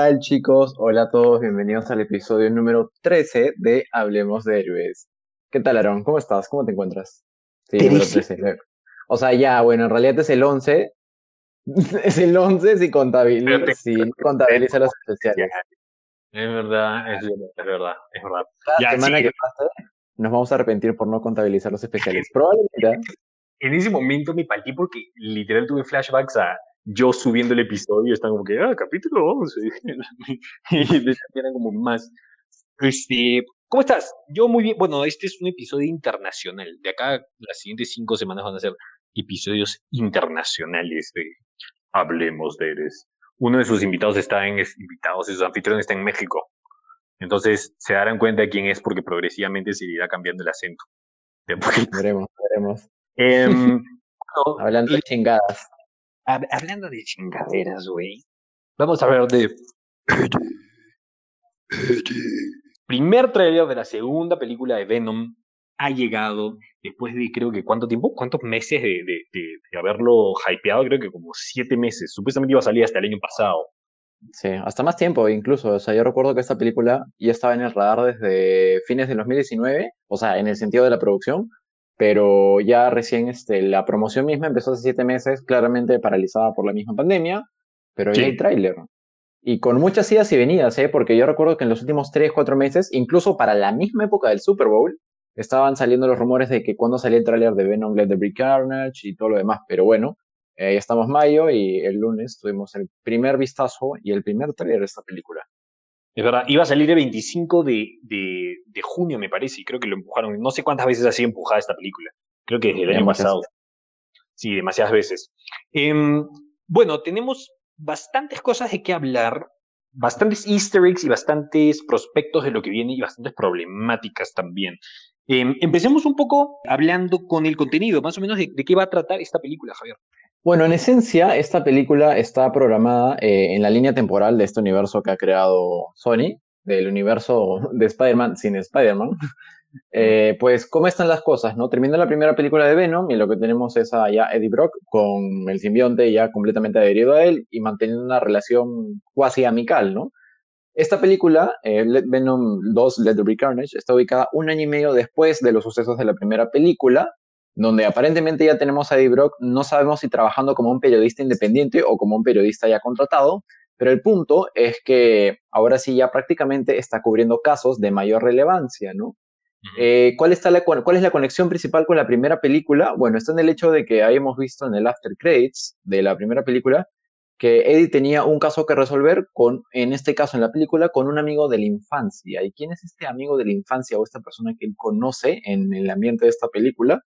tal chicos? Hola a todos, bienvenidos al episodio número 13 de Hablemos de Héroes. ¿Qué tal Aaron? ¿Cómo estás? ¿Cómo te encuentras? Sí, número 13. O sea, ya, bueno, en realidad es el 11. es el 11 si contabiliza, si contabiliza los especiales. Es verdad, es verdad, es verdad. Cada semana que pase, nos vamos a arrepentir por no contabilizar los especiales. Probablemente. En ese momento me partí porque literal tuve flashbacks a yo subiendo el episodio, están como que, ah, capítulo 11. y eran como más. Este, ¿Cómo estás? Yo muy bien. Bueno, este es un episodio internacional. De acá, las siguientes cinco semanas van a ser episodios internacionales de Hablemos de Eres. Uno de sus invitados está en, invitados, sus anfitriones está en México. Entonces se darán cuenta de quién es porque progresivamente se irá cambiando el acento. Veremos, veremos. Em, Hablando de chingadas hablando de chingaderas, güey. Vamos a ver de. Primer trailer de la segunda película de Venom ha llegado después de creo que cuánto tiempo, cuántos meses de, de, de, haberlo hypeado, creo que como siete meses. Supuestamente iba a salir hasta el año pasado. Sí, hasta más tiempo incluso. O sea, yo recuerdo que esta película ya estaba en el radar desde fines del 2019, o sea, en el sentido de la producción, pero ya recién este, la promoción misma empezó hace siete meses, claramente paralizada por la misma pandemia, pero ya hay tráiler. Y con muchas idas y venidas, ¿eh? porque yo recuerdo que en los últimos tres, cuatro meses, incluso para la misma época del Super Bowl, estaban saliendo los rumores de que cuando salía el tráiler de Venom, Let the Brick Carnage y todo lo demás, pero bueno, eh, ya estamos mayo y el lunes tuvimos el primer vistazo y el primer tráiler de esta película. Es verdad, iba a salir el 25 de, de, de, junio, me parece, y creo que lo empujaron. No sé cuántas veces ha sido empujada esta película. Creo que desde el año pasado. Sí, demasiadas veces. Eh, bueno, tenemos bastantes cosas de qué hablar, bastantes easter eggs y bastantes prospectos de lo que viene y bastantes problemáticas también. Eh, empecemos un poco hablando con el contenido, más o menos de, de qué va a tratar esta película, Javier. Bueno, en esencia, esta película está programada eh, en la línea temporal de este universo que ha creado Sony, del universo de Spider-Man sin Spider-Man. Eh, pues, ¿cómo están las cosas? no? Termina la primera película de Venom y lo que tenemos es a ya Eddie Brock con el simbionte ya completamente adherido a él y manteniendo una relación cuasi amical, ¿no? Esta película, eh, Venom 2, Let the Carnage, está ubicada un año y medio después de los sucesos de la primera película donde aparentemente ya tenemos a Eddie Brock, no sabemos si trabajando como un periodista independiente o como un periodista ya contratado, pero el punto es que ahora sí ya prácticamente está cubriendo casos de mayor relevancia, ¿no? Eh, ¿cuál, está la, ¿Cuál es la conexión principal con la primera película? Bueno, está en el hecho de que hayamos visto en el After Credits de la primera película que Eddie tenía un caso que resolver con, en este caso en la película, con un amigo de la infancia. ¿Y quién es este amigo de la infancia o esta persona que él conoce en el ambiente de esta película?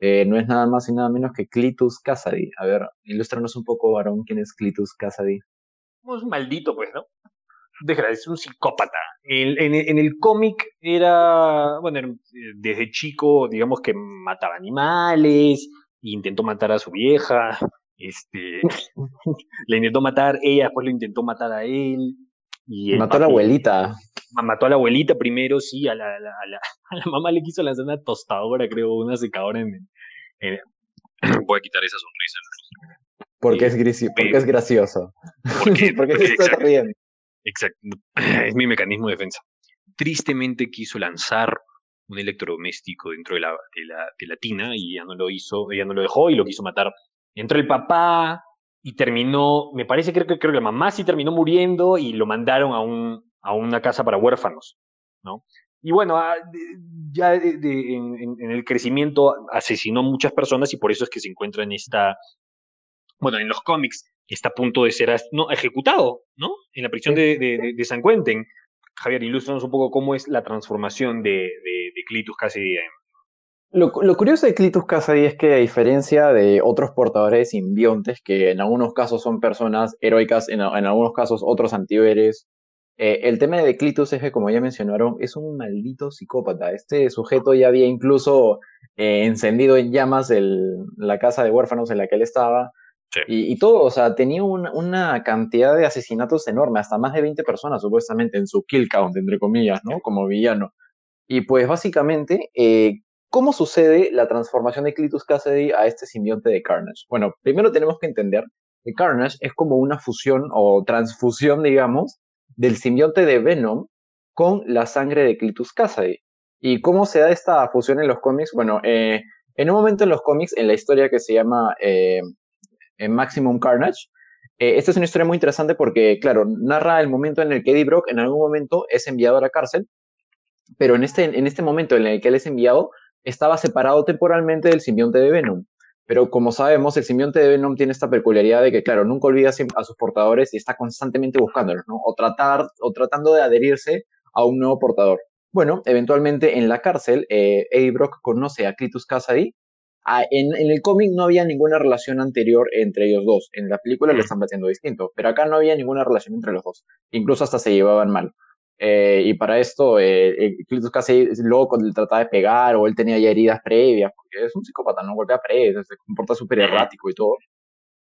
Eh, no es nada más y nada menos que Clitus Cassidy. A ver, ilústranos un poco, varón, quién es Clitus Cassidy. Es un maldito, pues, ¿no? es un psicópata. En, el cómic era, bueno, desde chico, digamos que mataba animales, intentó matar a su vieja, este, le intentó matar, ella después lo intentó matar a él. Y mató a la abuelita. Mató a la abuelita primero, sí, a la, a la, a la, mamá le quiso lanzar una tostadora, creo, una secadora en, voy a quitar esa sonrisa. Porque, es, porque es gracioso. Porque, porque se está riendo. Exacto. Es mi mecanismo de defensa. Tristemente quiso lanzar un electrodoméstico dentro de la, de la, de la tina y ella no lo hizo, ella no lo dejó y lo quiso matar. Entró el papá y terminó, me parece creo que creo que la mamá sí terminó muriendo y lo mandaron a un a una casa para huérfanos, ¿no? Y bueno, ah, ya en, el crecimiento asesinó muchas personas y por eso es que se encuentra en esta, bueno, en los cómics está a punto de ser no, ejecutado, ¿no? En la prisión de, de, San Quentin. Javier, ilústranos un poco cómo es la transformación de, Clitus Cassidy. Lo, lo, curioso de Clitus Cassidy es que a diferencia de otros portadores simbiontes, que en algunos casos son personas heroicas, en, en algunos casos otros antihéroes eh, el tema de Clitus es que, como ya mencionaron, es un maldito psicópata. Este sujeto ya había incluso eh, encendido en llamas el, la casa de huérfanos en la que él estaba. Y, todo, o sea, tenía una cantidad de asesinatos enorme, hasta más de 20 personas supuestamente en su kill count, entre comillas, ¿no? Como villano. Y pues básicamente, eh, ¿cómo sucede la transformación de Clitus Cassidy a este simbionte de Carnage? Bueno, primero tenemos que entender que Carnage es como una fusión o transfusión, digamos, del simbionte de Venom con la sangre de Clitus Cassidy. ¿Y cómo se da esta fusión en los cómics? Bueno, eh, en un momento en los cómics, en la historia que se llama eh, Maximum Carnage, eh, esta es una historia muy interesante porque, claro, narra el momento en el que Eddie Brock en algún momento es enviado a la cárcel, pero en este, en este momento en el que él es enviado, estaba separado temporalmente del simbionte de Venom. Pero como sabemos, el simbionte de Venom tiene esta peculiaridad de que, claro, nunca olvida a sus portadores y está constantemente buscándolos, ¿no? O, tratar, o tratando de adherirse a un nuevo portador. Bueno, eventualmente en la cárcel, eh, Eddie Brock conoce a Clitus Cassidy. Ah, en, en, el cómic no había ninguna relación anterior entre ellos dos. En la película lo están haciendo distinto, pero acá no había ninguna relación entre los dos. Incluso hasta se llevaban mal. Eh, y para esto, eh, Clitus casi loco, le trataba de pegar o él tenía ya heridas previas, porque es un psicópata, no golpea previas, se comporta súper errático y todo.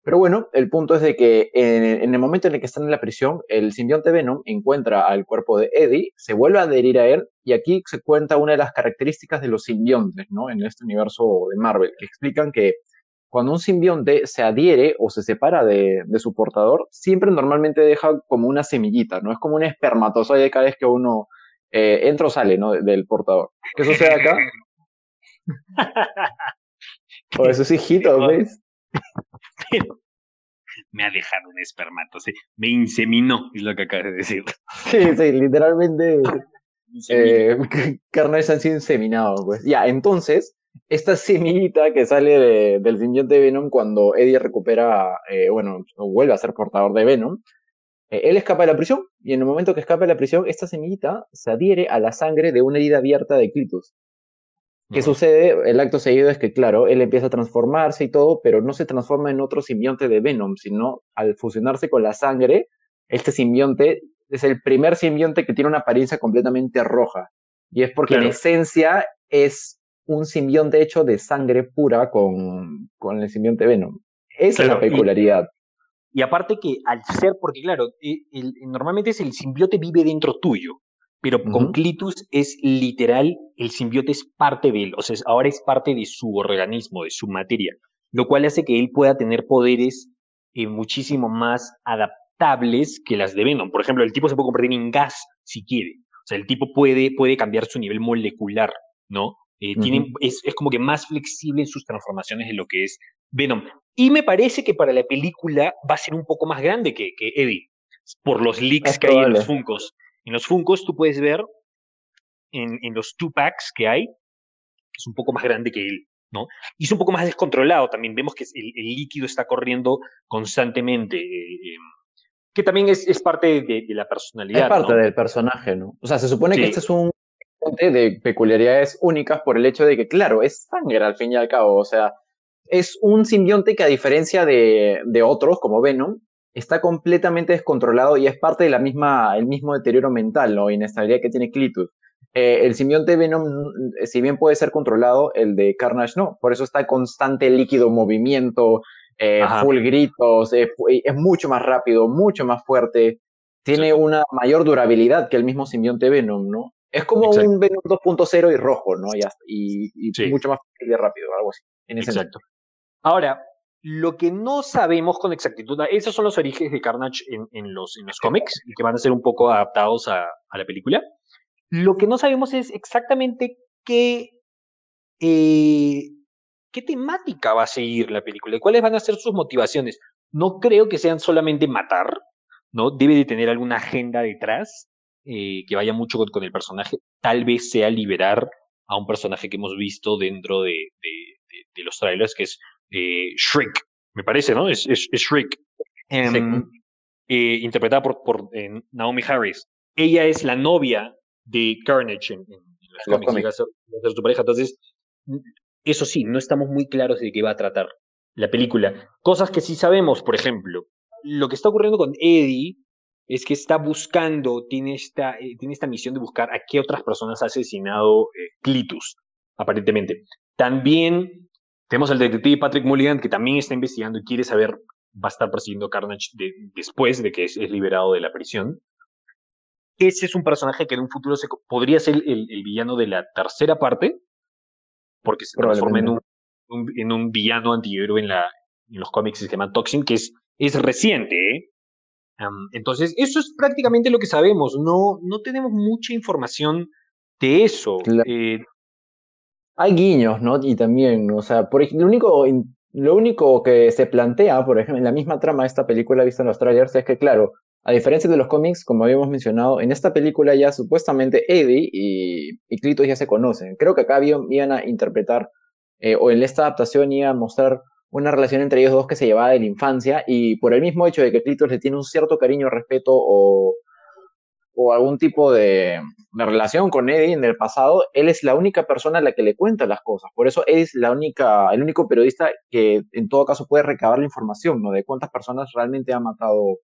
Pero bueno, el punto es de que en, el momento en el que están en la prisión, el simbionte Venom encuentra al cuerpo de Eddie, se vuelve a adherir a él, y aquí se cuenta una de las características de los simbiontes, ¿no? En este universo de Marvel, que explican que cuando un simbionte se adhiere o se separa de, su portador, siempre normalmente deja como una semillita, ¿no? Es como un espermatozoide cada vez que uno eh, entra o sale, ¿no? Del portador. ¿Qué sucede acá? o eso es hijito, ¿ves? me ha dejado un espermatozoide, me inseminó, es lo que acabas de decir. Sí, sí, literalmente. eh, carnes han sido inseminados, pues. Ya, entonces, esta semillita que sale del simbionte de Venom cuando Eddie recupera, eh, bueno, vuelve a ser portador de Venom, eh, él escapa de la prisión y en el momento que escapa de la prisión, esta semillita se adhiere a la sangre de una herida abierta de Clitus. ¿Qué sucede? El acto seguido es que, claro, él empieza a transformarse y todo, pero no se transforma en otro simbionte de Venom, sino al fusionarse con la sangre, este simbionte es el primer simbionte que tiene una apariencia completamente roja. Y es porque en esencia es un simbionte hecho de sangre pura con, con el simbionte Venom. Esa es la peculiaridad. Y, aparte que al ser, porque claro, e, normalmente es el simbiote vive dentro tuyo, pero con Clitus es literal, el simbiote es parte de él, o sea, ahora es parte de su organismo, de su materia, lo cual hace que él pueda tener poderes eh, muchísimo más adaptables que las de Venom. Por ejemplo, el tipo se puede convertir en gas si quiere. O sea, el tipo puede, puede cambiar su nivel molecular, ¿no? Eh, es, como que más flexible en sus transformaciones de lo que es Venom. Y me parece que para la película va a ser un poco más grande que, que Eddie, por los leaks que hay en los Funkos. En los Funkos tú puedes ver, en, en los two packs que hay, que es un poco más grande que él, ¿no? Y es un poco más descontrolado también. Vemos que el, líquido está corriendo constantemente. Eh, em, que también es, es parte de, la personalidad. Es parte del personaje, ¿no? O sea, se supone que este es un de peculiaridades únicas por el hecho de que, claro, es sangre al fin y al cabo. O sea, es un simbionte que a diferencia de, de otros, como Venom, está completamente descontrolado y es parte de la misma, el mismo deterioro mental, ¿no? Inestabilidad que tiene Clitus. Eh, el simbionte Venom, si bien puede ser controlado, el de Carnage no. Por eso está constante líquido movimiento, eh, full gritos, es mucho más rápido, mucho más fuerte. Tiene una mayor durabilidad que el mismo simbionte Venom, ¿no? Es como un Venom 2.0 y rojo, ¿no? Y, y, mucho más rápido, algo así. Exacto. Ahora, lo que no sabemos con exactitud, esos son los orígenes de Carnage en, los, en los cómics y que van a ser un poco adaptados a, la película. Lo que no sabemos es exactamente qué, eh, qué temática va a seguir la película y cuáles van a ser sus motivaciones. No creo que sean solamente matar, ¿no? Debe de tener alguna agenda detrás. Eh, que vaya mucho con, el personaje, tal vez sea liberar a un personaje que hemos visto dentro de, de, los trailers, que es eh, Shriek, me parece, ¿no? Es, es, em, eh, interpretada por, por Naomi Harris. Ella es la novia de Carnage en, los cómics, su pareja. Entonces, eso sí, no estamos muy claros de qué va a tratar la película. Cosas que sí sabemos, por ejemplo, lo que está ocurriendo con Eddie es que está buscando, tiene esta, eh, tiene esta misión de buscar a qué otras personas ha asesinado eh, Clitus, aparentemente. También tenemos al detective Patrick Mulligan, que también está investigando y quiere saber, va a estar persiguiendo Carnage después de que es, liberado de la prisión. Ese es un personaje que en un futuro se, podría ser el, villano de la tercera parte, porque se transforma en un, en un villano antihéroe en, la, en los cómics que se llama Toxin, que es, es reciente, ¿eh? Entonces, eso es prácticamente lo que sabemos. No, no tenemos mucha información de eso. Eh, Hay guiños, ¿no? Y también, o sea, por ejemplo, lo único, lo único que se plantea, por ejemplo, en la misma trama de esta película vista en los trailers, es que, claro, a diferencia de los cómics, como habíamos mencionado, en esta película ya supuestamente Eddie y, y Clitos ya se conocen. Creo que acá iban a interpretar, eh, o en esta adaptación iban a mostrar una relación entre ellos dos que se llevaba de la infancia y por el mismo hecho de que Clitos le tiene un cierto cariño, respeto o, o algún tipo de, relación con Eddie en el pasado, él es la única persona a la que le cuenta las cosas. Por eso Eddie es la única, el único periodista que en todo caso puede recabar la información, ¿no? De cuántas personas realmente ha matado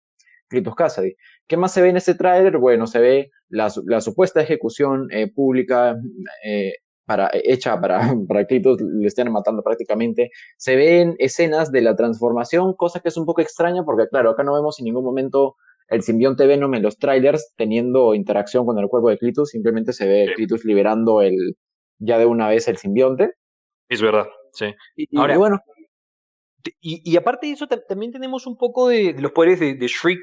Clitos Cassidy. ¿Qué más se ve en ese tráiler? Bueno, se ve la, supuesta ejecución eh, pública eh, para, hecha para, para que le estén matando prácticamente. Se ven escenas de la transformación, cosa que es un poco extraña porque, claro, acá no vemos en ningún momento el simbionte Venom en los trailers teniendo interacción con el cuerpo de Clitus, simplemente se ve Clitus liberando el, ya de una vez el simbionte. Es verdad, sí. Y, Ahora, bueno. Y, aparte de eso, también tenemos un poco de, los poderes de, de, Shriek,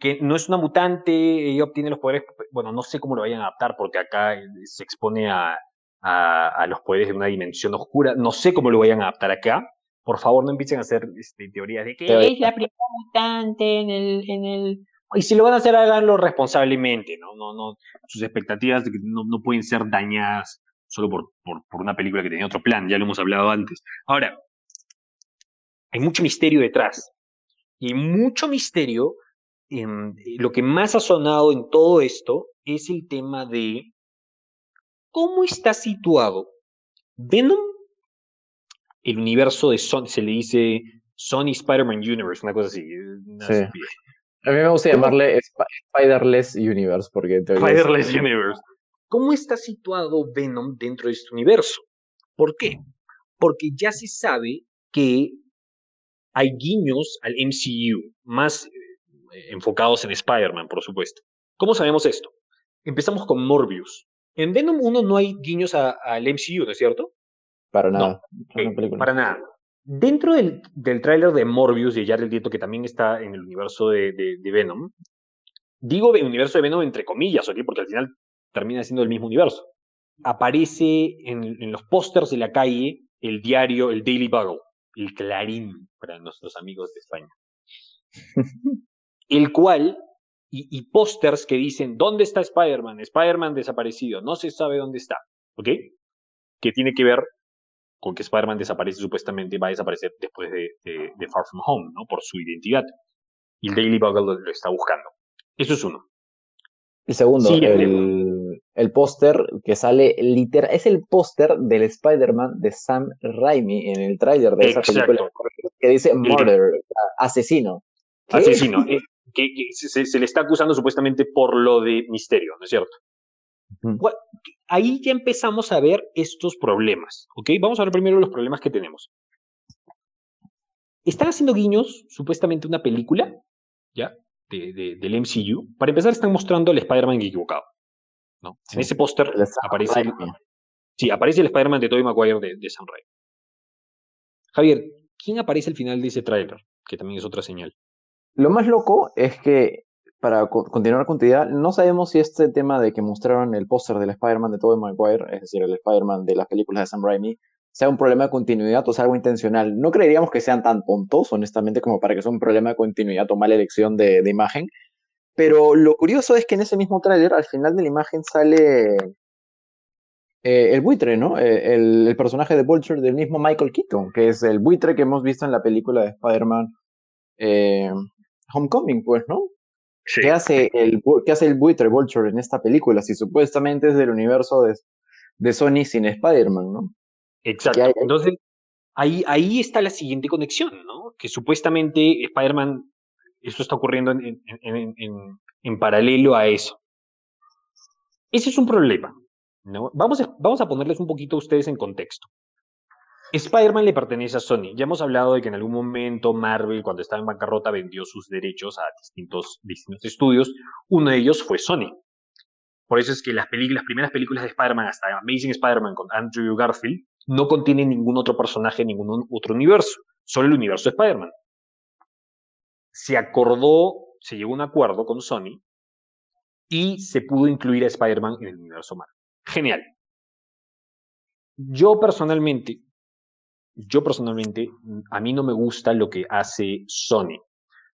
que no es una mutante, ella obtiene los poderes, bueno, no sé cómo lo vayan a adaptar, porque acá se expone a, a, los poderes de una dimensión oscura. No sé cómo lo vayan a adaptar acá. Por favor, no empiecen a hacer este, teorías de que es la primera mutante en el, en el. Y si lo van a hacer, háganlo responsablemente, ¿no? no, no sus expectativas no, no pueden ser dañadas solo por, por, por una película que tenía otro plan, ya lo hemos hablado antes. Ahora, hay mucho misterio detrás. Y mucho misterio, en, lo que más ha sonado en todo esto es el tema de cómo está situado Venom, el universo de Sony, se le dice Sony Spider-Man Universe, una cosa así. A mí me gusta llamarle Spiderless Universe porque Spiderless Universe. ¿Cómo está situado Venom dentro de este universo? ¿Por qué? Porque ya se sabe que hay guiños al MCU, más eh, enfocados en Spider-Man, por supuesto. ¿Cómo sabemos esto? Empezamos con Morbius. En Venom 1 no hay guiños al MCU, ¿no es cierto? Para nada. para nada. Dentro del, del tráiler de Morbius de Jared Leto, que también está en el universo de, de, Venom, digo el universo de Venom entre comillas, ¿ok? Porque al final termina siendo el mismo universo. Aparece en, en los pósters de la calle el diario, el Daily Bugle, el Clarín para nuestros amigos de España. el cual y, pósters que dicen, ¿dónde está Spider-Man? Spider-Man desaparecido, no se sabe dónde está, ¿ok? Que tiene que ver con que Spider-Man desaparece supuestamente, va a desaparecer después de, Far From Home, ¿no? Por su identidad. Y el Daily Bugle lo, está buscando. Eso es uno. El segundo, el, el póster que sale literal, es el póster del Spider-Man de Sam Raimi en el tráiler de esa película que dice murder, asesino. Asesino. Que, se, le está acusando supuestamente por lo de misterio, ¿no es cierto? Ahí ya empezamos a ver estos problemas, ¿ok? Vamos a ver primero los problemas que tenemos. Están haciendo guiños, supuestamente una película, ¿ya? De, del MCU. Para empezar, están mostrando al Spider-Man equivocado, ¿no? En ese póster aparece, el, sí, aparece el Spider-Man de Tobey Maguire de, de Sam Raimi. Javier, ¿quién aparece al final de ese tráiler? Que también es otra señal. Lo más loco es que, para continuar con tu idea, no sabemos si este tema de que mostraron el póster del Spider-Man de Tobey Maguire, es decir, el Spider-Man de las películas de Sam Raimi, sea un problema de continuidad o sea algo intencional. No creeríamos que sean tan tontos, honestamente, como para que sea un problema de continuidad o mala elección de, imagen. Pero lo curioso es que en ese mismo tráiler, al final de la imagen sale eh, el buitre, ¿no? Eh, el, personaje de Vulture del mismo Michael Keaton, que es el buitre que hemos visto en la película de Spider-Man eh, Homecoming, pues, ¿no? ¿Qué, hace el, ¿Qué hace el buitre Vulture en esta película? Si supuestamente es del universo de, de Sony sin Spider-Man, ¿no? Exacto. Entonces, ahí, ahí está la siguiente conexión, ¿no? Que supuestamente Spider-Man, eso está ocurriendo en, en, en, en, paralelo a eso. Ese es un problema, ¿no? Vamos a, vamos a ponerles un poquito a ustedes en contexto. Spider-Man le pertenece a Sony. Ya hemos hablado de que en algún momento Marvel, cuando estaba en bancarrota, vendió sus derechos a distintos, distintos estudios. Uno de ellos fue Sony. Por eso es que las, las primeras películas de Spider-Man, hasta Amazing Spider-Man con Andrew Garfield, no contienen ningún otro personaje ningún otro universo, solo el universo de Spider-Man. Se acordó se llegó a un acuerdo con Sony y se pudo incluir a Spider-Man en el universo Marvel. Genial. Yo personalmente, yo personalmente, a mí no me gusta lo que hace Sony,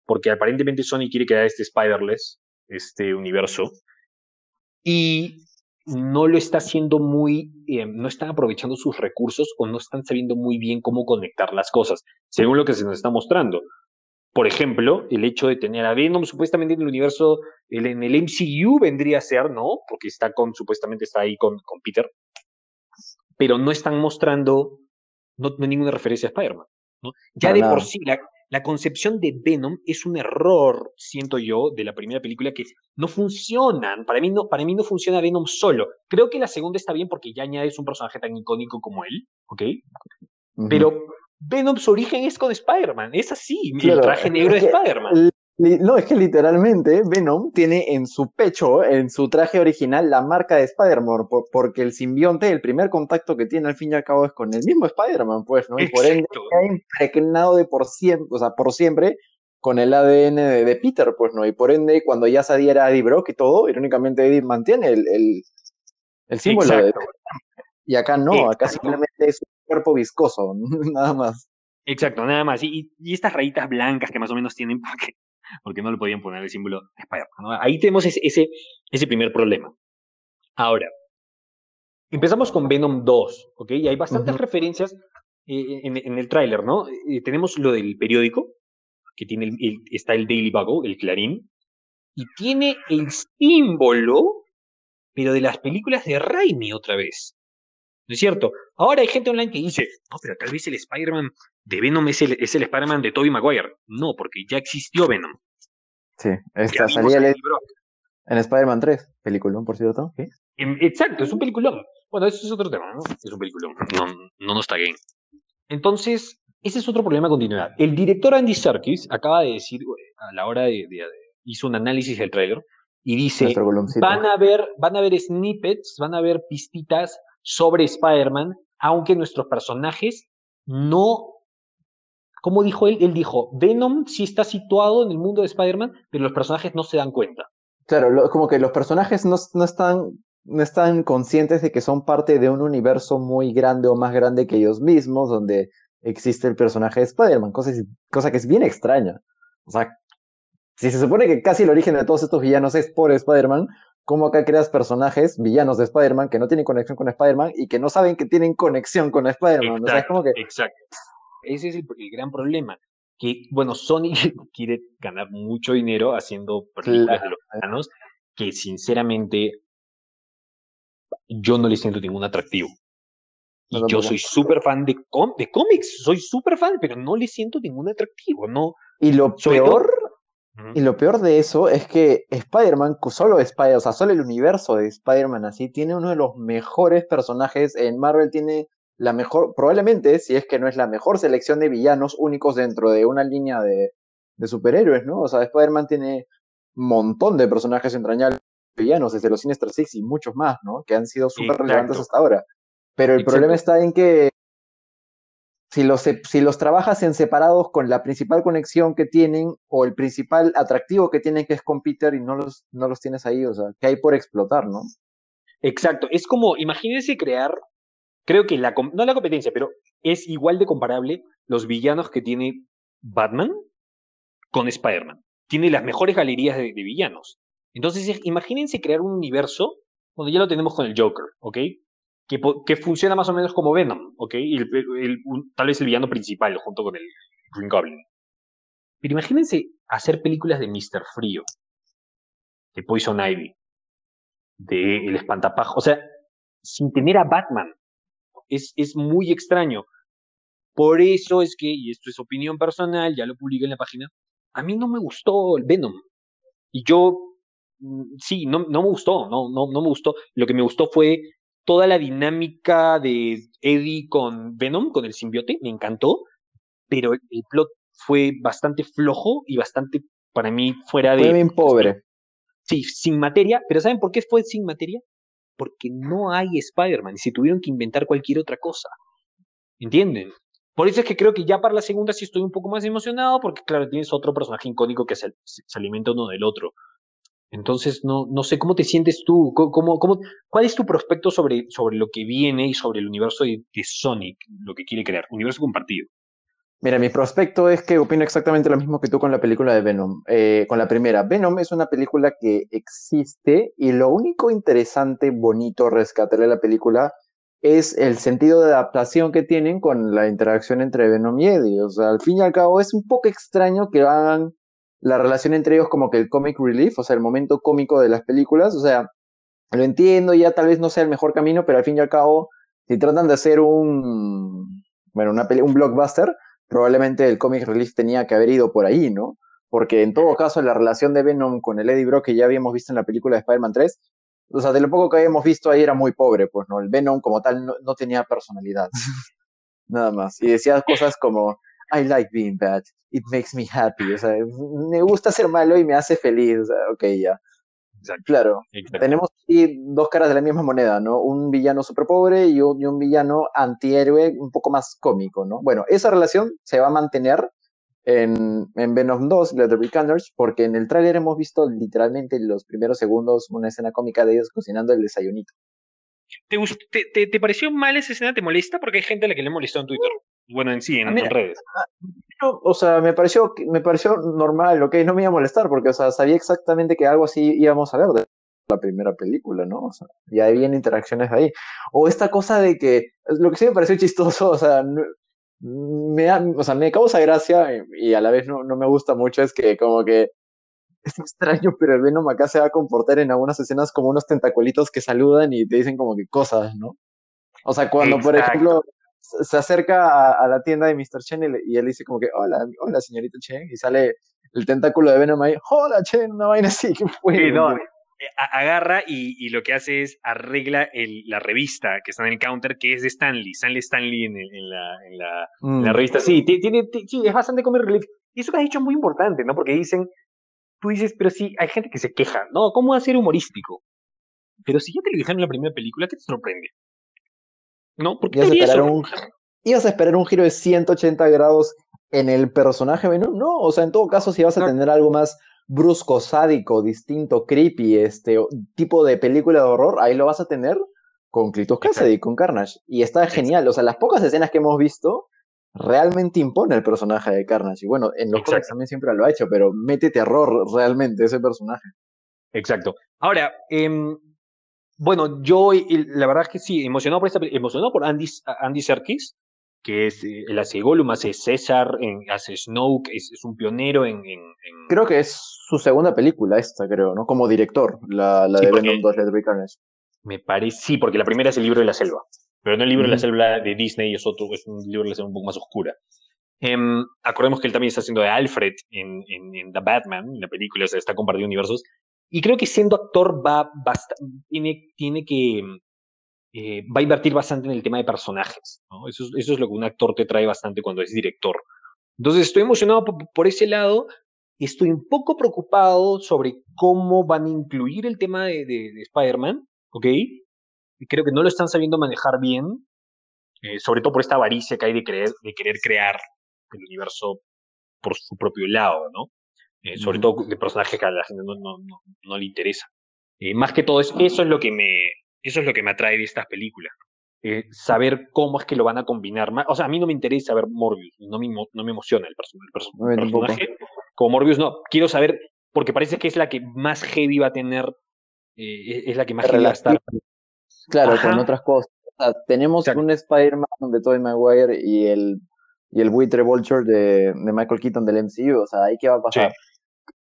porque aparentemente Sony quiere crear este Spider-Less, este universo, y no lo está haciendo muy, eh, no están aprovechando sus recursos o no están sabiendo muy bien cómo conectar las cosas, según lo que se nos está mostrando. Por ejemplo, el hecho de tener a Venom supuestamente en el universo, en el MCU vendría a ser, ¿no? Porque está con, supuestamente está ahí con, con Peter. Pero no están mostrando, no, hay ninguna referencia a Spider-Man. ¿no? Ya de por sí, la, la, concepción de Venom es un error, siento yo, de la primera película que no funcionan. Para mí no, para mí no funciona Venom solo. Creo que la segunda está bien porque ya añades un personaje tan icónico como él, ¿ok? Pero Venom su origen es con Spider-Man, es así, el traje negro de Spider-Man. No, es que literalmente Venom tiene en su pecho, en su traje original, la marca de Spider-Man, porque el simbionte, el primer contacto que tiene al fin y al cabo es con el mismo Spider-Man, pues, ¿no? Y por ende ha impregnado de por siempre, o sea, por siempre con el ADN de, Peter, pues, ¿no? Y por ende, cuando ya se adhiera a Eddie Brock y todo, irónicamente Eddie mantiene el, el, símbolo de Y acá no, acá simplemente es cuerpo viscoso, nada más. Exacto, nada más. Y, y, estas rayitas blancas que más o menos tienen, porque, porque no le podían poner el símbolo de Spider-Man. Ahí tenemos ese, ese, primer problema. Ahora, empezamos con Venom 2, ¿ok? Y hay bastantes referencias eh, en, en, el tráiler, ¿no? Eh, tenemos lo del periódico, que tiene el, está el Daily Bugle, el Clarín, y tiene el símbolo, pero de las películas de Raimi otra vez. ¿No es cierto? Ahora hay gente online que dice, no, pero tal vez el Spider-Man de Venom es el, es el Spider-Man de Tobey Maguire. No, porque ya existió Venom. Sí, esta salía el, en Spider-Man 3, peliculón, por cierto. Exacto, es un peliculón. Bueno, eso es otro tema, ¿no? Es un peliculón, no, no nos taguen. Entonces, ese es otro problema de continuidad. El director Andy Serkis acaba de decir, a la hora de, de, hizo un análisis del trailer, y dice, van a, ver, van a ver snippets, van a ver pistitas sobre Spider-Man, aunque nuestros personajes no... Como dijo él, él dijo, Venom sí está situado en el mundo de Spider-Man, pero los personajes no se dan cuenta. Claro, como que los personajes no, no, están, no están conscientes de que son parte de un universo muy grande o más grande que ellos mismos, donde existe el personaje de Spider-Man, cosa, cosa que es bien extraña. O sea, si se supone que casi el origen de todos estos villanos es por Spider-Man, cómo acá creas personajes, villanos de Spider-Man, que no tienen conexión con Spider-Man y que no saben que tienen conexión con Spider-Man. Exacto, exacto. Ese es el, gran problema. Que, bueno, Sony quiere ganar mucho dinero haciendo películas de los villanos que sinceramente yo no le siento ningún atractivo. Y yo soy súper fan de, de cómics, soy súper fan, pero no le siento ningún atractivo, ¿no? Y lo peor y lo peor de eso es que Spider-Man, solo Spider, o sea, solo el universo de Spider-Man así, tiene uno de los mejores personajes. En Marvel tiene la mejor, probablemente, si es que no es la mejor selección de villanos únicos dentro de una línea de, de superhéroes, ¿no? O sea, Spider-Man tiene un montón de personajes entrañables villanos, desde los Sinister Six y muchos más, ¿no? Que han sido súper relevantes hasta ahora. Pero el problema está en que si los, si los trabajas en separados con la principal conexión que tienen o el principal atractivo que tienen que es con Peter y no los, no los tienes ahí, o sea, que hay por explotar, ¿no? Exacto, es como, imagínense crear, creo que la, no la competencia, pero es igual de comparable los villanos que tiene Batman con Spider-Man. Tiene las mejores galerías de, de villanos. Entonces, imagínense crear un universo, donde ya lo tenemos con el Joker, ¿ok? Que, funciona más o menos como Venom, ¿ok? tal vez el villano principal junto con el Green Goblin. Pero imagínense hacer películas de Mr. Frío, de Poison Ivy, de El Espantapajo, o sea, sin tener a Batman. Es, es muy extraño. Por eso es que, y esto es opinión personal, ya lo publiqué en la página, a mí no me gustó el Venom. Y yo, mm, sí, no, no me gustó, no, no, no me gustó. Lo que me gustó fue toda la dinámica de Eddie con Venom, con el simbiote, me encantó, pero el plot fue bastante flojo y bastante, para mí, fuera de... Fue bien pobre. Sí, sin materia, pero ¿saben por qué fue sin materia? Porque no hay Spider-Man y se tuvieron que inventar cualquier otra cosa. ¿Entienden? Por eso es que creo que ya para la segunda sí estoy un poco más emocionado, porque claro, tienes otro personaje icónico que se, se alimenta uno del otro. Entonces, no, no sé cómo te sientes tú, cómo, cómo, cuál es tu prospecto sobre, sobre lo que viene y sobre el universo de, Sonic, lo que quiere crear, universo compartido. Mira, mi prospecto es que opino exactamente lo mismo que tú con la película de Venom. Eh, con la primera, Venom es una película que existe y lo único interesante, bonito, rescatarle la película es el sentido de adaptación que tienen con la interacción entre Venom y Eddie. O sea, al fin y al cabo es un poco extraño que hagan la relación entre ellos como que el comic relief, o sea, el momento cómico de las películas. O sea, lo entiendo, ya tal vez no sea el mejor camino, pero al fin y al cabo, si tratan de hacer un, bueno, una un blockbuster, probablemente el comic relief tenía que haber ido por ahí, ¿no? Porque en todo caso, la relación de Venom con el Eddie Brock que ya habíamos visto en la película de Spider-Man 3 o sea, de lo poco que habíamos visto ahí era muy pobre, pues, ¿no? El Venom como tal no, tenía personalidad. Nada más. Y decía cosas como, I like being bad, it makes me happy. O sea, me gusta ser malo y me hace feliz. O sea, ok, ya. Claro, tenemos aquí dos caras de la misma moneda, ¿no? Un villano súper pobre y un, y un villano antihéroe un poco más cómico, ¿no? Bueno, esa relación se va a mantener en, en Venom 2, Blood of porque en el tráiler hemos visto literalmente los primeros segundos una escena cómica de ellos cocinando el desayunito. ¿Te, te, te, pareció mal esa escena? ¿Te molesta? Porque hay gente a la que le molestó en Twitter. Bueno, en sí, en, ah, redes. Ah, o sea, me pareció, me pareció normal, ok, no me iba a molestar, porque, o sea, sabía exactamente que algo así íbamos a ver de la primera película, ¿no? O sea, ya habían interacciones ahí. O esta cosa de que, lo que sí me pareció chistoso, o sea, me, o sea, me causa gracia y, a la vez no, no, me gusta mucho es que como que es extraño, pero el Venom acá se va a comportar en algunas escenas como unos tentaculitos que saludan y te dicen como que cosas, ¿no? O sea, cuando por ejemplo se acerca a, la tienda de Mr. Chen y, él dice como que, hola, hola señorita Chen, y sale el tentáculo de Venom ahí, hola Chen, una vaina así, que fue? no, eh, agarra y, lo que hace es arregla la revista que está en el counter, que es de Stanley, Stanley Stanley en, la, mm. revista. Sí, tiene, sí, es bastante comic relief. Y eso que has dicho es muy importante, ¿no? Porque dicen, tú dices, pero sí, hay gente que se queja, ¿no? ¿Cómo hacer humorístico? Pero si ya te lo dijeron en la primera película, ¿qué te sorprende? ¿No? Porque ibas, a esperar un, ibas a esperar un giro de 180 grados en el personaje, ¿no? No, o sea, en todo caso, si vas a tener algo más brusco, sádico, distinto, creepy, este tipo de película de horror, ahí lo vas a tener con Clitus Cassidy, con Carnage. Y está genial. O sea, las pocas escenas que hemos visto realmente impone el personaje de Carnage. Y bueno, en los cómics también siempre lo ha hecho, pero mete terror realmente ese personaje. Exacto. Ahora, em, bueno, yo la verdad es que sí, emocionado por esta emocionado por Andy, Andy Serkis, que es eh, el hace Gollum, hace César, en, hace Snoke, es, es un pionero en, en, Creo que es su segunda película esta, creo, ¿no? Como director, la, la de Venom 2, de Carnage. Me parece, sí, porque la primera es el libro de la selva, pero no el libro de la selva de Disney, es otro, es un libro de la selva un poco más oscura. Em, acordemos que él también está haciendo de Alfred en, en, The Batman, en la película, o sea, está compartiendo universos. Y creo que siendo actor va, tiene, tiene que eh, va a invertir bastante en el tema de personajes. ¿no? Eso, eso, es lo que un actor te trae bastante cuando es director. Entonces estoy emocionado por, ese lado. Estoy un poco preocupado sobre cómo van a incluir el tema de, de, Spider-Man, ¿ok? creo que no lo están sabiendo manejar bien, eh, sobre todo por esta avaricia que hay de, creer, de querer crear el universo por su propio lado, ¿no? Eh, sobre todo de personajes que a la gente no, no, no, no le interesa. más que todo, eso, eso es lo que me, eso es lo que me atrae de estas películas. Eh, saber cómo es que lo van a combinar. O sea, a mí no me interesa ver Morbius, no me, no me emociona el, personaje. Como Morbius, no. Quiero saber, porque parece que es la que más heavy va a tener, eh, es la que más heavy va a estar. Claro, con otras cosas. tenemos un Spider-Man de Tobey Maguire y el, y el buitre Vulture de, de, Michael Keaton del MCU. O sea, ahí qué va a pasar.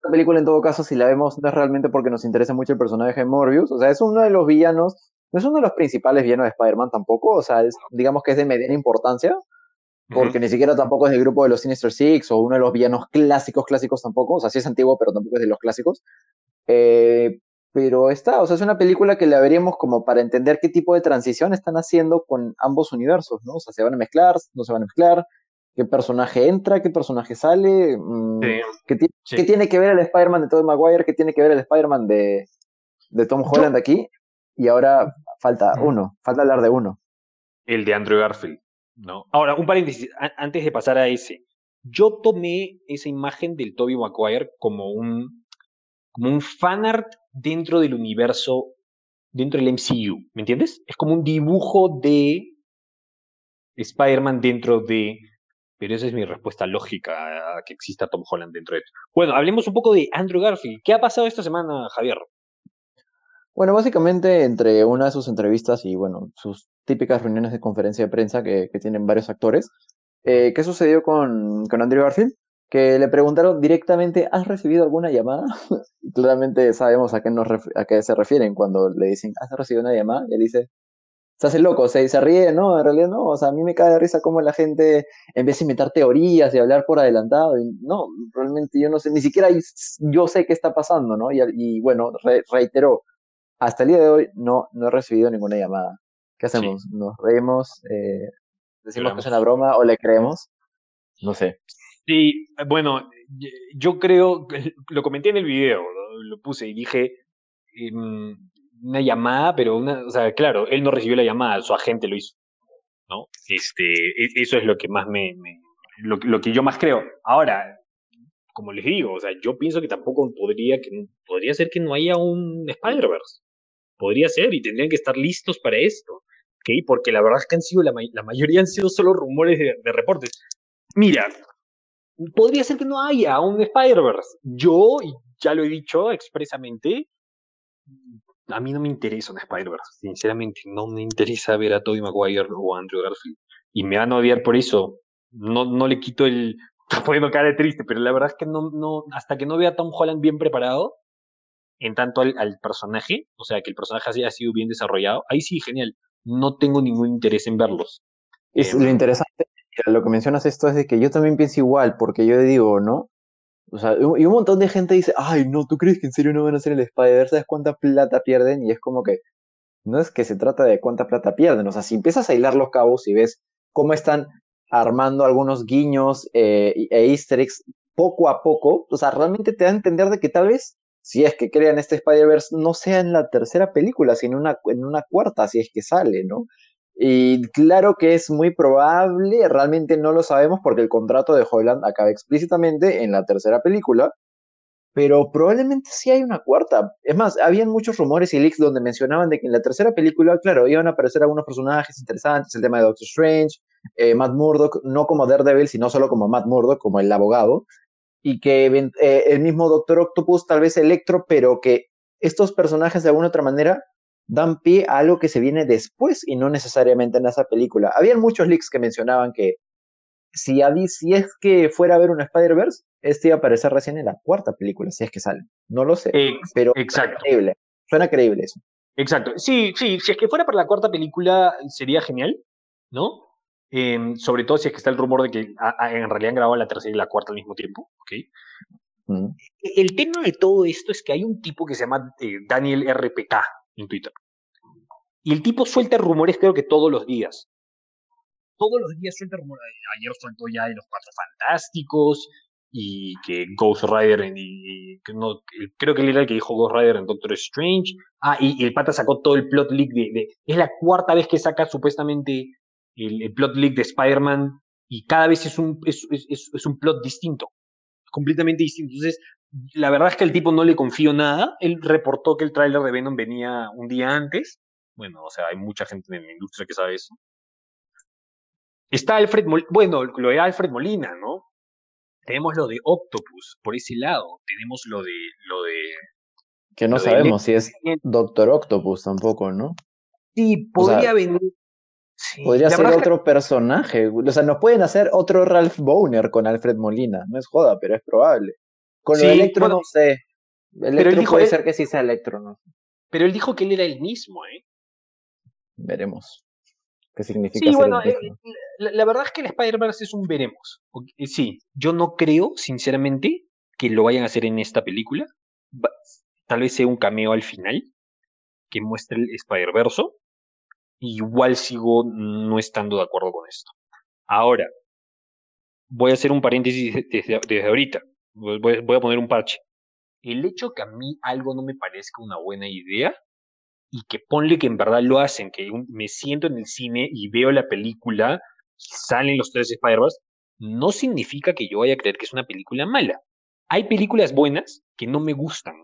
La película, en todo caso, si la vemos, no es realmente porque nos interesa mucho el personaje de Morbius. O sea, es uno de los villanos, no es uno de los principales villanos de Spider-Man tampoco. O sea, es, digamos que es de mediana importancia. Porque ni siquiera tampoco es del grupo de los Sinister Six o uno de los villanos clásicos, clásicos tampoco. O sea, sí es antiguo, pero tampoco es de los clásicos. Eh, pero está, o sea, es una película que la veríamos como para entender qué tipo de transición están haciendo con ambos universos, ¿no? O sea, se van a mezclar, no se van a mezclar, qué personaje entra, qué personaje sale, mm, ¿qué, tiene que ver el Spider-Man de Tobey Maguire, qué tiene que ver el Spider-Man de, de Tom Holland aquí. Y ahora falta uno, falta hablar de uno. El de Andrew Garfield. ¿no? Ahora, un paréntesis, antes de pasar a ese. Yo tomé esa imagen del Toby Maguire como un, como un fanart dentro del universo, dentro del MCU, ¿me entiendes? Es como un dibujo de Spider-Man dentro de... Pero esa es mi respuesta lógica a que exista Tom Holland dentro de... Bueno, hablemos un poco de Andrew Garfield. ¿Qué ha pasado esta semana, Javier? Bueno, básicamente entre una de sus entrevistas y bueno, sus típicas reuniones de conferencia de prensa que, tienen varios actores, eh, ¿qué sucedió con, con Andrew Garfield? Que le preguntaron directamente, ¿has recibido alguna llamada? claramente sabemos a qué, a qué se refieren cuando le dicen, ¿has recibido una llamada? Y él dice, se hace loco, se, se ríe, no, en realidad no, o sea, a mí me cae de risa cómo la gente, en vez de inventar teorías y hablar por adelantado, no, realmente yo no sé, ni siquiera yo sé qué está pasando, ¿no? Y, bueno, reiteró, hasta el día de hoy no, no he recibido ninguna llamada. ¿Qué hacemos? ¿Nos reímos? Eh, ¿Decimos que es una broma o le creemos? No sé. Sí, bueno, yo creo, lo comenté en el video, lo puse y dije, em, una llamada, pero una, o sea, claro, él no recibió la llamada, su agente lo hizo, ¿no? Este, e, eso es lo que más me, lo, lo, que yo más creo. Ahora, como les digo, o sea, yo pienso que tampoco podría, que podría ser que no haya un Spider-Verse. Podría ser y tendrían que estar listos para esto. ¿ok? Porque la verdad es que han sido, la, la mayoría han sido solo rumores de, reportes. Mira, podría ser que no haya un Spider-Verse. Yo, ya lo he dicho expresamente, a mí no me interesa un Spider-Verse. Sinceramente, no me interesa ver a Tobey Maguire o a Andrew Garfield. Y me van a odiar por eso. No, no le quito el. Está poniendo cara de triste, pero la verdad es que no, no, hasta que no vea a Tom Holland bien preparado, en tanto al, personaje, o sea, que el personaje haya sido bien desarrollado, ahí sí, genial. No tengo ningún interés en verlos. Es, lo em, interesante, lo que mencionas esto es de que yo también pienso igual, porque yo digo, ¿no? O sea, y un montón de gente dice, ay, no, ¿tú crees que en serio no van a hacer el Spider? ¿Sabes cuánta plata pierden? Y es como que, no es que se trata de cuánta plata pierden. O sea, si empiezas a hilar los cabos y ves cómo están armando algunos guiños eh, e easter eggs poco a poco, o sea, realmente te da a entender de que tal vez si es que crean este Spider-Verse, no sea en la tercera película, sino una, en una cuarta, si es que sale, ¿no? Y claro que es muy probable, realmente no lo sabemos porque el contrato de Holland acaba explícitamente en la tercera película, pero probablemente sí hay una cuarta. Es más, habían muchos rumores y leaks donde mencionaban de que en la tercera película, claro, iban a aparecer algunos personajes interesantes, el tema de Doctor Strange, eh, Matt Murdock, no como Daredevil, sino solo como Matt Murdock, como el abogado, y que eh, el mismo Doctor Octopus, tal vez Electro, pero que estos personajes de alguna otra manera dan pie a algo que se viene después y no necesariamente en esa película. Habían muchos leaks que mencionaban que si, si es que fuera a ver un Spider-Verse, este iba a aparecer recién en la cuarta película, si es que sale. No lo sé, pero suena creíble. Suena creíble eso. Exacto. Sí, sí, si es que fuera para la cuarta película sería genial, ¿no? Em, sobre todo si es que está el rumor de que en realidad han grabado la tercera y la cuarta al mismo tiempo. ¿okay? Mm. El tema de todo esto es que hay un tipo que se llama eh, Daniel RPK en Twitter. Y el tipo suelta rumores creo que todos los días. Todos los días suelta rumores. Ayer soltó ya de los Cuatro Fantásticos y que Ghost Rider y, no, creo que él era el que dijo Ghost Rider en Doctor Strange. Ah, y, el pata sacó todo el plot leak de, de, Es la cuarta vez que saca supuestamente el, plot leak de Spider-Man y cada vez es un, es, es, es, un plot distinto, completamente distinto. Entonces, la verdad es que al tipo no le confío nada. Él reportó que el tráiler de Venom venía un día antes. Bueno, o sea, hay mucha gente en la industria que sabe eso. Está Alfred Molina, bueno, lo de Alfred Molina, ¿no? Tenemos lo de Octopus por ese lado. Tenemos lo de lo de que no sabemos si es Doctor Octopus tampoco, ¿no? Sí, podría venir Podría ser otro personaje. O sea, nos pueden hacer otro Ralph Boner con Alfred Molina. No es joda, pero es probable. Con el Electro no sé. Electro puede ser que sí sea Electro, ¿no? Pero él dijo que él era el mismo, ¿eh? Veremos. ¿Qué significa? Sí, bueno, eh, la, verdad es que el Spider-Verse es un veremos. Eh, sí, yo no creo, sinceramente, que lo vayan a hacer en esta película. Tal vez sea un cameo al final que muestre el Spider-Verse igual sigo no estando de acuerdo con esto. Ahora, voy a hacer un paréntesis desde, ahorita. Voy, a poner un parche. El hecho que a mí algo no me parezca una buena idea y que ponle que en verdad lo hacen, que me siento en el cine y veo la película salen los tres Spider-Verse, no significa que yo vaya a creer que es una película mala. Hay películas buenas que no me gustan,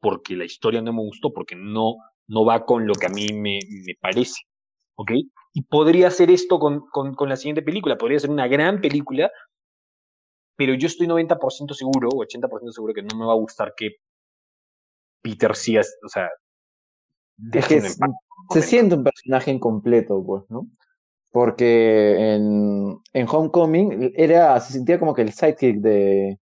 porque la historia no me gustó, porque no, no va con lo que a mí me, me parece. ¿Ok? Y podría ser esto con, con, con la siguiente película, podría ser una gran película, pero yo estoy 90% seguro, o 80% seguro que no me va a gustar que Peter siga, o sea, es que se siente un personaje incompleto, pues, ¿no? Porque en, en Homecoming era, se sentía como que el sidekick de,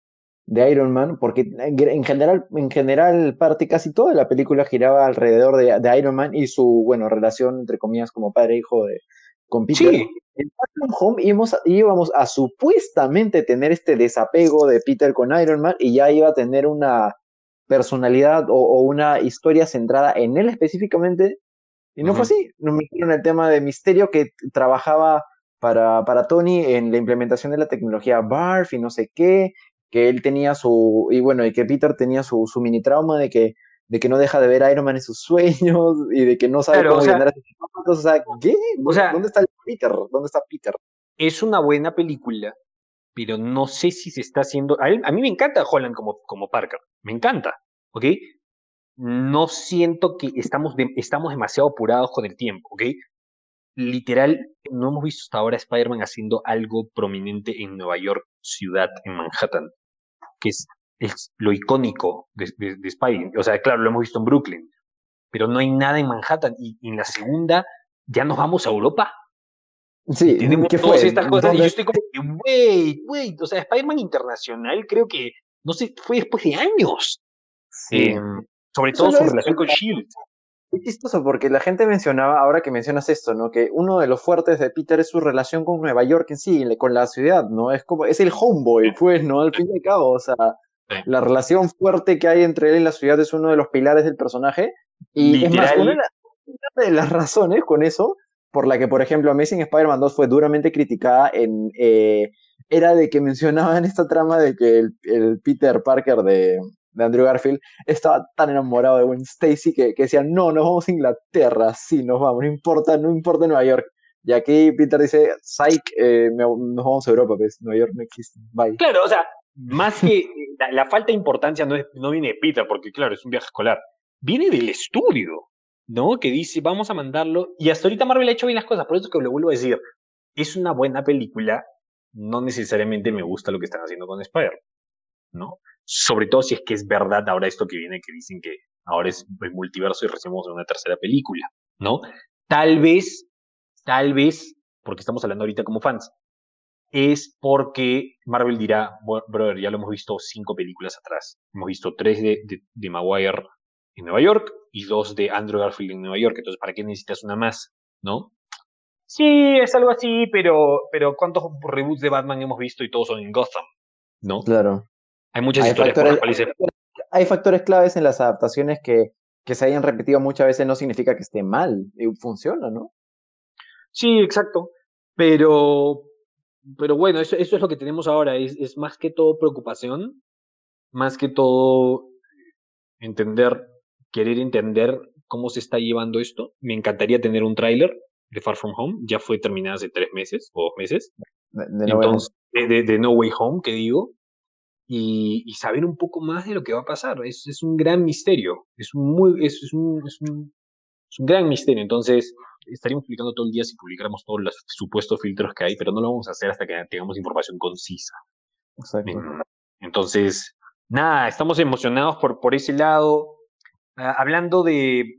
de Iron Man, porque en general, en general parte casi toda la película giraba alrededor de, de Iron Man y su, bueno, relación, entre comillas, como padre e hijo de, con Peter. Sí. En Far Home íbamos, íbamos a supuestamente tener este desapego de Peter con Iron Man y ya iba a tener una personalidad o, o una historia centrada en él específicamente y no fue así. Nos metieron el tema de Misterio que trabajaba para, para Tony en la implementación de la tecnología BARF y no sé qué, que él tenía su, y bueno, y que Peter tenía su, su mini trauma de que, de que no deja de ver a Iron Man en sus sueños y de que no sabe cómo llenar a sus O sea, ¿qué? O sea, ¿Dónde está Peter? ¿Dónde está Peter? Es una buena película, pero no sé si se está haciendo. A, a mí me encanta Holland como, como Parker, me encanta, ¿ok? no siento que estamos, estamos demasiado apurados con el tiempo, ¿ok? Literal, no hemos visto hasta ahora Spider-Man haciendo algo prominente en Nueva York, ciudad, en Manhattan, que es, es lo icónico de, de, Spider-Man. O sea, claro, lo hemos visto en Brooklyn, pero no hay nada en Manhattan. Y, en la segunda, ya nos vamos a Europa. Sí, tenemos ¿qué todas estas cosas. Y yo estoy como, wait, wait, o sea, Spider-Man Internacional creo que, no sé, fue después de años. Sí. Eh, sobre todo su relación con Shield. Es chistoso porque la gente mencionaba, ahora que mencionas esto, ¿no? Que uno de los fuertes de Peter es su relación con Nueva York en sí, con la ciudad, ¿no? Es como, es el homeboy, pues, ¿no? Al fin y al cabo, o sea, la relación fuerte que hay entre él y la ciudad es uno de los pilares del personaje. Y es más, una de, las, razones con eso, por la que, por ejemplo, Amazing Spider-Man 2 fue duramente criticada en, eh, era de que mencionaban esta trama de que el Peter Parker de, de Andrew Garfield, estaba tan enamorado de Gwen Stacy que, que decía, no, nos vamos a Inglaterra, sí, nos vamos, no importa, no importa Nueva York. Y aquí Peter dice, psych, eh, nos vamos a Europa, pues Nueva York no existe, bye. Claro, o sea, más que la, falta de importancia no, es, no viene de Peter, porque claro, es un viaje escolar, viene del estudio, ¿no? Que dice, vamos a mandarlo, y hasta ahorita Marvel ha hecho bien las cosas, por eso que lo vuelvo a decir, es una buena película, no necesariamente me gusta lo que están haciendo con Spider, ¿no? sobre todo si es que es verdad ahora esto que viene, que dicen que ahora es el multiverso y recibimos una tercera película, ¿no? Tal vez, tal vez, porque estamos hablando ahorita como fans, es porque Marvel dirá, brother, ya lo hemos visto cinco películas atrás. Hemos visto tres de, de, Maguire en Nueva York y dos de Andrew Garfield en Nueva York. Entonces, ¿para qué necesitas una más? ¿No? Sí, es algo así, pero, pero ¿cuántos reboots de Batman hemos visto y todos son en Gotham? ¿No? Claro. Hay muchas historias factores, Hay factores claves en las adaptaciones que, que se hayan repetido muchas veces no significa que esté mal, funciona, ¿no? Sí, exacto. Pero, pero bueno, eso, eso es lo que tenemos ahora. Es, es más que todo preocupación, más que todo entender, querer entender cómo se está llevando esto. Me encantaría tener un tráiler de Far From Home. Ya fue terminada hace tres meses o dos meses. De, Entonces, de, No Way Home, que digo y, saber un poco más de lo que va a pasar. Es, es un gran misterio, es un, muy, es, un, es, un, es un gran misterio. Entonces, estaríamos explicando todo el día si publicáramos todos los supuestos filtros que hay, pero no lo vamos a hacer hasta que tengamos información concisa. Entonces, nada, estamos emocionados por, por ese lado. Ah, hablando de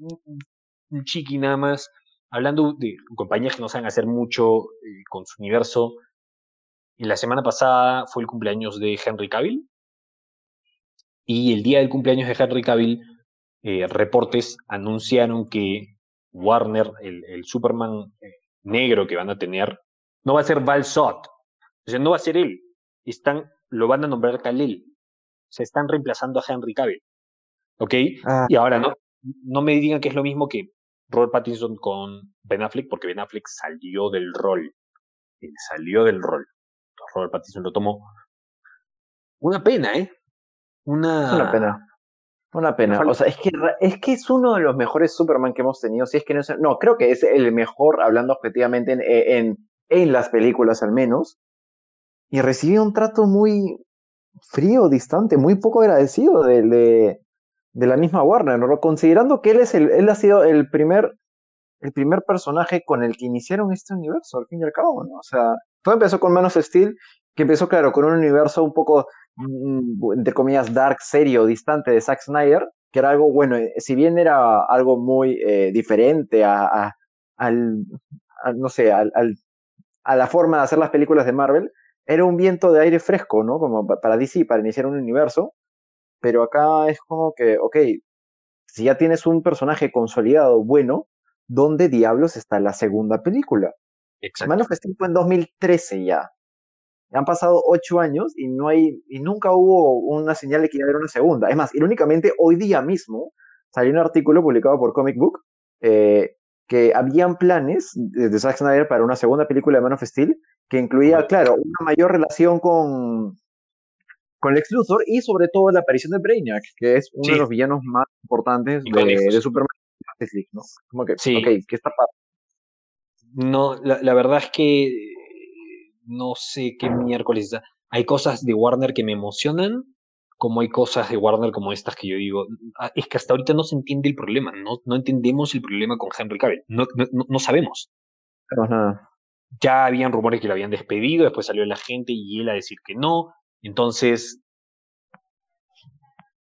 un chiqui nada más, hablando de compañías que no saben hacer mucho eh, con su universo, y la semana pasada fue el cumpleaños de Henry Cavill. Y el día del cumpleaños de Henry Cavill, eh, reportes anunciaron que Warner, el, Superman eh, negro que van a tener, no va a ser Val Sot. O sea, no va a ser él. Están, lo van a nombrar Kal-El. Se están reemplazando a Henry Cavill. ¿Ok? Ah. Y ahora no, no me digan que es lo mismo que Robert Pattinson con Ben Affleck, porque Ben Affleck salió del rol. Él salió del rol. Robert Pattinson lo tomó. Una pena, ¿eh? Una, una pena. Una pena. O sea, es que, es que es uno de los mejores Superman que hemos tenido. Si es que no, no creo que es el mejor, hablando objetivamente, en, en las películas al menos, y recibía un trato muy frío, distante, muy poco agradecido de, de, de la misma Warner, ¿no? considerando que él, es el, él ha sido el primer, el primer personaje con el que iniciaron este universo, al fin y al cabo, ¿no? O sea, todo empezó con Man of Steel, que empezó, claro, con un universo un poco, entre comillas, dark, serio, distante de Zack Snyder, que era algo, bueno, eh, si bien era algo muy eh, diferente a, a al, no sé, al, al, a la forma de hacer las películas de Marvel, era un viento de aire fresco, ¿no? Como para DC, para iniciar un universo, pero acá es como que, ok, si ya tienes un personaje consolidado bueno, ¿dónde diablos está la segunda película? Exacto. Man of Steel fue en 2013 ya. Han pasado ocho años y no hay, y nunca hubo una señal de que iba a haber una segunda. Es más, irónicamente, hoy día mismo salió un artículo publicado por Comic Book eh, que habían planes de, de Zack Snyder para una segunda película de Man of Steel que incluía, claro, una mayor relación con, con Lex Luthor y sobre todo la aparición de Brainiac, que es uno Sí. de los villanos más importantes de, Superman ¿no? Como que, Sí. ok, ¿qué está pasando? No, la, la verdad es que no sé qué miércoles. Hay cosas de Warner que me emocionan, como hay cosas de Warner como estas que yo digo, "Ah, es que hasta ahorita no se entiende el problema, no, no entendemos el problema con Henry Cavill, no, no, no- sabemos. Ajá. Ya habían rumores que lo habían despedido, después salió la gente y él a decir que no, entonces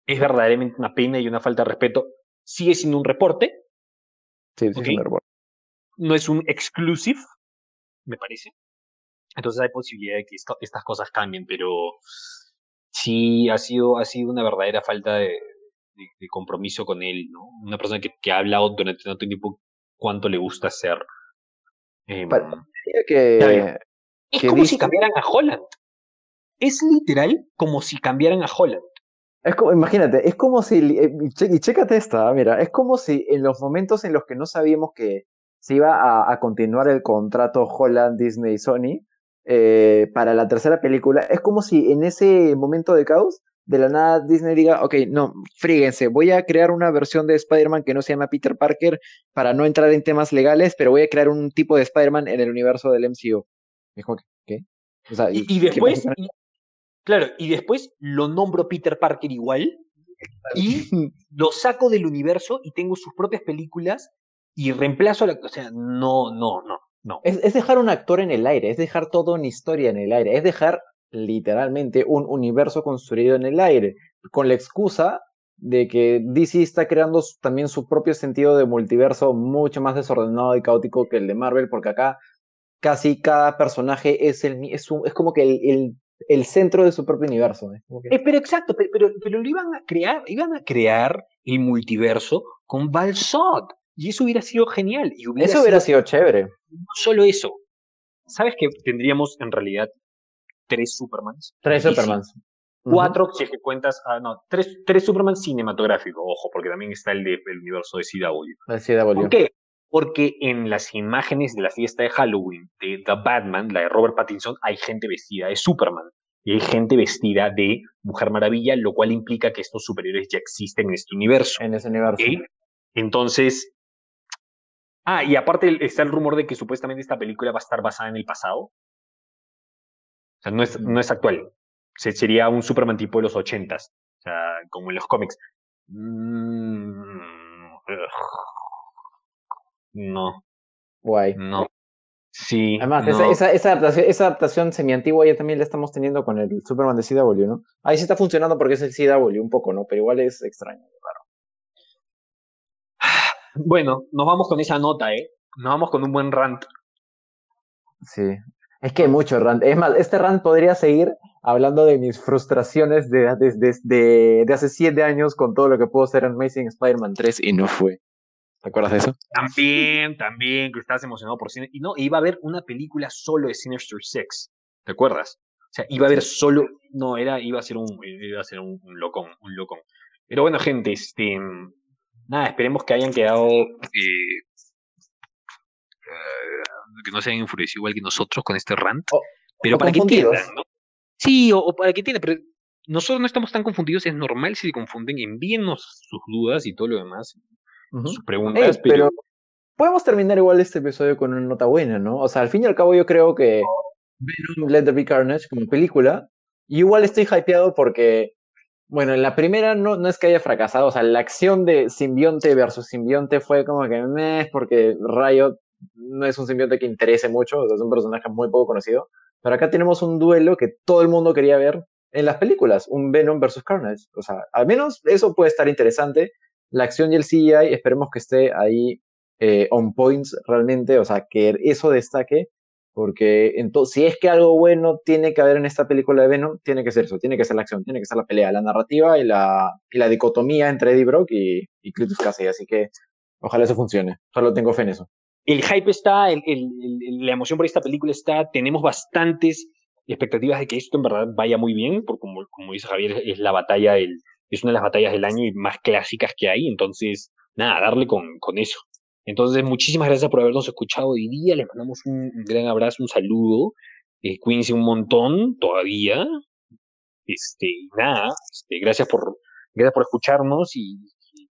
es verdaderamente una pena y una falta de respeto. Sigue siendo un reporte, Sí, sí, Ok. es un error. no es un exclusive, me parece. Entonces hay posibilidad de que esto- estas cosas cambien, pero sí ha sido, ha sido una verdadera falta de, de- de compromiso con él, ¿no? Una persona que, que ha hablado durante tanto tiempo cuánto le gusta hacer. Em, Pa- Diría que, Claro. es que como si cambiaran a Holland. Es literal como si cambiaran a Holland. Es como, imagínate, es como si, eh, y chécate esta, mira, es como si en los momentos en los que no sabíamos que se iba a, a continuar el contrato Holland, Disney, Sony eh, para la tercera película, es como si en ese momento de caos, de la nada Disney diga, ok, no, fríguense, voy a crear una versión de Spider-Man que no se llama Peter Parker para no entrar en temas legales, pero voy a crear un tipo de Spider-Man en el universo del MCU. Y es como que, ¿qué? O sea, Y, y ¿qué después, y- claro, y después lo nombro Peter Parker igual y lo saco del universo y tengo sus propias películas y reemplazo a la... O sea, no, no, no, no. Es, es dejar un actor en el aire, es dejar toda una historia en el aire, es dejar literalmente un universo construido en el aire, con la excusa de que DC está creando también su propio sentido de multiverso mucho más desordenado y caótico que el de Marvel, porque acá casi cada personaje es, el, es, un- es como que el, el, el centro de su propio universo. ¿eh? Eh, pero exacto, pe- pero, pero, lo iban a crear, iban a crear el multiverso con Balsot. Y eso hubiera sido genial. Y hubiera Eso hubiera sido chévere. no solo eso. ¿Sabes que tendríamos en realidad tres Supermans? Tres Supermans. sí, Cuatro, si es que cuentas, ah, no, tres, tres Superman cinematográficos, ojo, porque también está el del universo de CW. La CW. ¿Por qué? Porque en las imágenes de la fiesta de Halloween de The Batman, la de Robert Pattinson, hay gente vestida de Superman y hay gente vestida de Mujer Maravilla, lo cual implica que estos superhéroes ya existen en este universo. En ese universo. Entonces, ah, y aparte está el rumor de que supuestamente esta película va a estar basada en el pasado. O sea, no es, no es actual. Se- sería un Superman tipo de los ochentas, o sea, como en los cómics. Mm, no, Guay. no. Sí. Además, no. esa, esa, esa adaptación, esa adaptación semi-antigua ya también la estamos teniendo con el Superman de CW, ¿no? Ahí sí está funcionando porque es el CW un poco, ¿no? Pero igual es extraño. Bueno, nos vamos con esa nota, ¿eh? Nos vamos con un buen rant. Sí. Es que hay mucho rant. Es más, este rant podría seguir hablando de mis frustraciones de, de, de, de, de hace siete años con todo lo que pudo ser Amazing Spider-Man 3 y no fue. ¿Te acuerdas de eso? También, también, que estás emocionado por cine. Y no, iba a haber una película solo de Sinister Six. ¿Te acuerdas? O sea, iba a haber solo. No, era, iba a ser un, iba a ser un, un locón, un locón. Pero bueno, gente, este. Nada, esperemos que hayan quedado. eh, eh, que no se hayan enfurecido igual que nosotros con este rant. O- pero o para que entiendan, ¿no? Sí, o, o para que entiendan, pero nosotros no estamos tan confundidos, es normal si se confunden, envíennos sus dudas y todo lo demás, sus preguntas, Ey, pero, pero podemos terminar igual este episodio con una nota buena, ¿no? O sea, al fin y al cabo yo creo que Venom Let There Be Carnage como película, y igual estoy hypeado porque, bueno, en la primera no, no es que haya fracasado, o sea, la acción de simbionte versus simbionte fue como que meh, porque Riot no es un simbionte que interese mucho, o sea, es un personaje muy poco conocido, pero acá tenemos un duelo que todo el mundo quería ver en las películas, un Venom versus Carnage, o sea, al menos eso puede estar interesante, la acción y el CGI esperemos que esté ahí eh, on points realmente, o sea, que eso destaque, porque entonces, si es que algo bueno tiene que haber en esta película de Venom, tiene que ser eso, tiene que ser la acción, tiene que ser la pelea, la narrativa y la, y la dicotomía entre Eddie Brock y, y Cletus Casey, así que ojalá eso funcione, solo tengo fe en eso. El hype está, el, el, la emoción por esta película está, tenemos bastantes expectativas de que esto en verdad vaya muy bien, porque como, como dice Javier, es la batalla, el, es una de las batallas del año y más clásicas que hay, entonces, nada, darle con, con eso. Entonces, muchísimas gracias por habernos escuchado hoy día. Les mandamos un gran abrazo, un saludo. Eh, cuídense un montón todavía. Este, nada, este, gracias por, gracias por escucharnos y,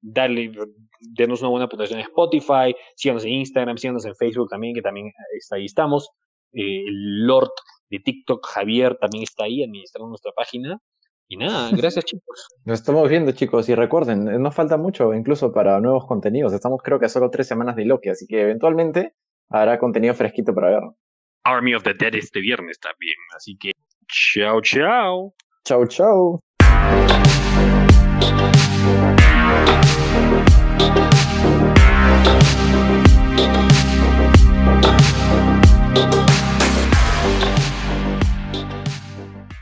darle, denos una buena puntuación en Spotify, síganos en Instagram, síganos en Facebook también, que también está ahí estamos. Eh, el Lord de TikTok, Javier, también está ahí administrando nuestra página. Y nada, gracias chicos. Nos estamos viendo chicos y recuerden, eh, nos falta mucho incluso para nuevos contenidos. Estamos creo que a solo tres semanas de Loki, así que eventualmente habrá contenido fresquito para ver. Army of the Dead este viernes también, así que chao, chao. Chao, chao.